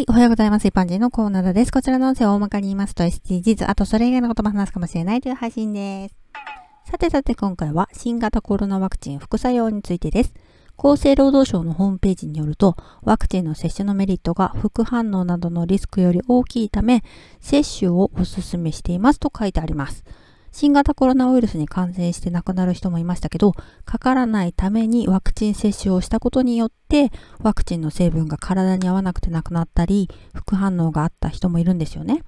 はい、おはようございます。一般人のコーナーです。こちらの音声を大まかに言いますと SDGs、あとそれ以外のことも話すかもしれないという配信です。さてさて今回は新型コロナワクチン副作用についてです。厚生労働省のホームページによると、ワクチンの接種のメリットが副反応などのリスクより大きいため、接種をお勧めしていますと書いてあります。新型コロナウイルスに感染して亡くなる人もいましたけど、かからないためにワクチン接種をしたことによって、ワクチンの成分が体に合わなくて亡くなったり、副反応があった人もいるんですよね。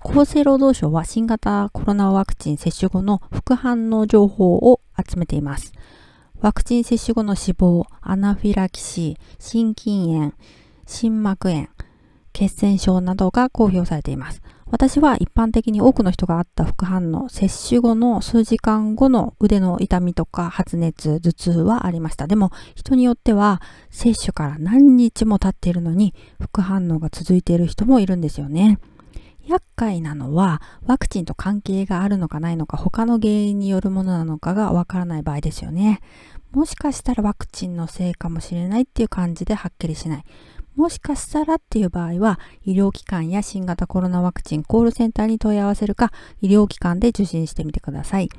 厚生労働省は新型コロナワクチン接種後の副反応情報を集めています。ワクチン接種後の死亡、アナフィラキシー、心筋炎、心膜炎、血栓症などが公表されています。私は一般的に多くの人があった副反応、接種後の数時間後の腕の痛みとか発熱、頭痛はありました。でも人によっては接種から何日も経っているのに副反応が続いている人もいるんですよね。厄介なのはワクチンと関係があるのかないのか他の原因によるものなのかがわからない場合ですよね。もしかしたらワクチンのせいかもしれないっていう感じではっきりしない。もしかしたらっていう場合は、医療機関や新型コロナワクチンコールセンターに問い合わせるか、医療機関で受診してみてください。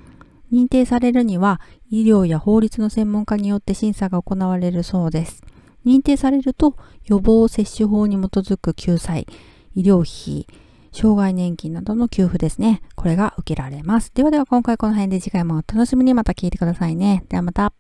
認定されるには、医療や法律の専門家によって審査が行われるそうです。認定されると、予防接種法に基づく救済、医療費、障害年金などの給付ですね。これが受けられます。ではでは今回この辺で次回もお楽しみにまた聞いてくださいね。ではまた。